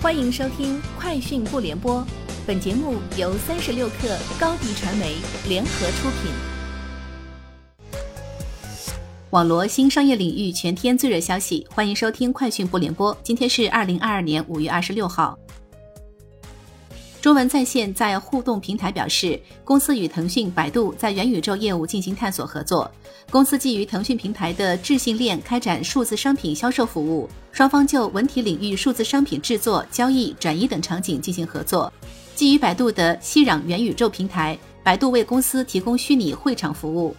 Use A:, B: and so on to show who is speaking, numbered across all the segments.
A: 欢迎收听《快讯不联播》，本节目由三十六克高低传媒联合出品。网罗新商业领域全天最热消息，欢迎收听《快讯不联播》。今天是二零二二年五月二十六号。中文在线在互动平台表示，公司与腾讯、百度在元宇宙业务进行探索合作。公司基于腾讯平台的智信链开展数字商品销售服务，双方就文体领域数字商品制作、交易、转移等场景进行合作。基于百度的熙壤元宇宙平台，百度为公司提供虚拟会场服务。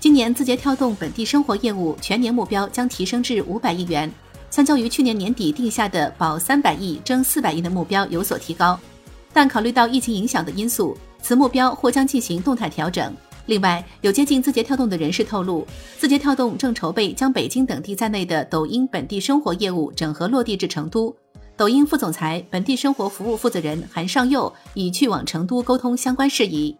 A: 今年字节跳动本地生活业务全年目标将提升至五百亿元。相较于去年年底定下的保三百亿、争四百亿的目标有所提高，但考虑到疫情影响的因素，此目标或将进行动态调整。另外，有接近字节跳动的人士透露，字节跳动正筹备将北京等地在内的抖音本地生活业务整合落地至成都。抖音副总裁、本地生活服务负责人韩尚佑已去往成都沟通相关事宜。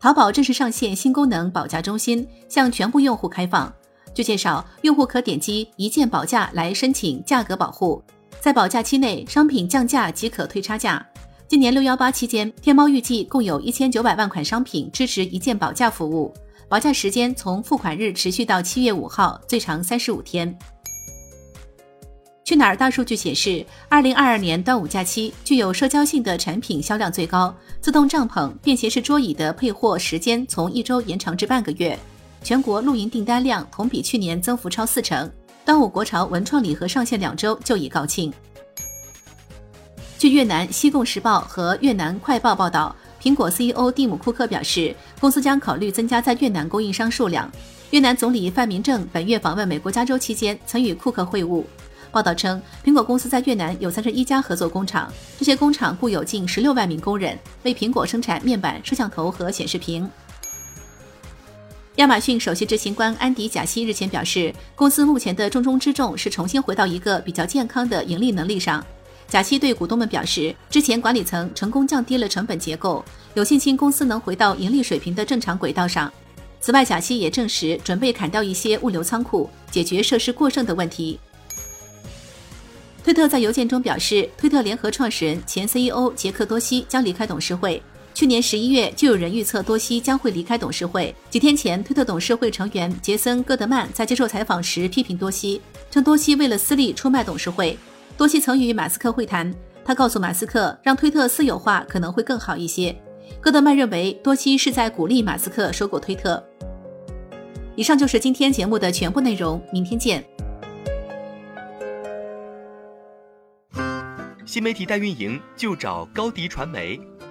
A: 淘宝正式上线新功能保价中心，向全部用户开放。据介绍，用户可点击一键保价来申请价格保护，在保价期内，商品降价即可退差价。今年六幺八期间，天猫预计共有一千九百万款商品支持一键保价服务，保价时间从付款日持续到七月五号，最长三十五天。去哪儿大数据显示，二零二二年端午假期具有社交性的产品销量最高，自动帐篷、便携式桌椅的配货时间从一周延长至半个月。全国露营订单量同比去年增幅超四成。端午国潮文创礼盒上线两周就已告罄。据越南《西贡时报》和越南《快报》报道，苹果 CEO 蒂姆·库克表示，公司将考虑增加在越南供应商数量。越南总理范明正本月访问美国加州期间，曾与库克会晤。报道称，苹果公司在越南有三十一家合作工厂，这些工厂雇有近十六万名工人，为苹果生产面板、摄像头和显示屏。亚马逊首席执行官安迪·贾西日前表示，公司目前的重中之重是重新回到一个比较健康的盈利能力上。贾西对股东们表示，之前管理层成功降低了成本结构，有信心公司能回到盈利水平的正常轨道上。此外，贾西也证实准备砍掉一些物流仓库，解决设施过剩的问题。推特在邮件中表示，推特联合创始人、前 CEO 杰克多西将离开董事会。去年十一月，就有人预测多西将会离开董事会。几天前，推特董事会成员杰森·戈德曼在接受采访时批评多西，称多西为了私利出卖董事会。多西曾与马斯克会谈，他告诉马斯克，让推特私有化可能会更好一些。戈德曼认为多西是在鼓励马斯克收购推特。以上就是今天节目的全部内容，明天见。
B: 新媒体代运营就找高迪传媒。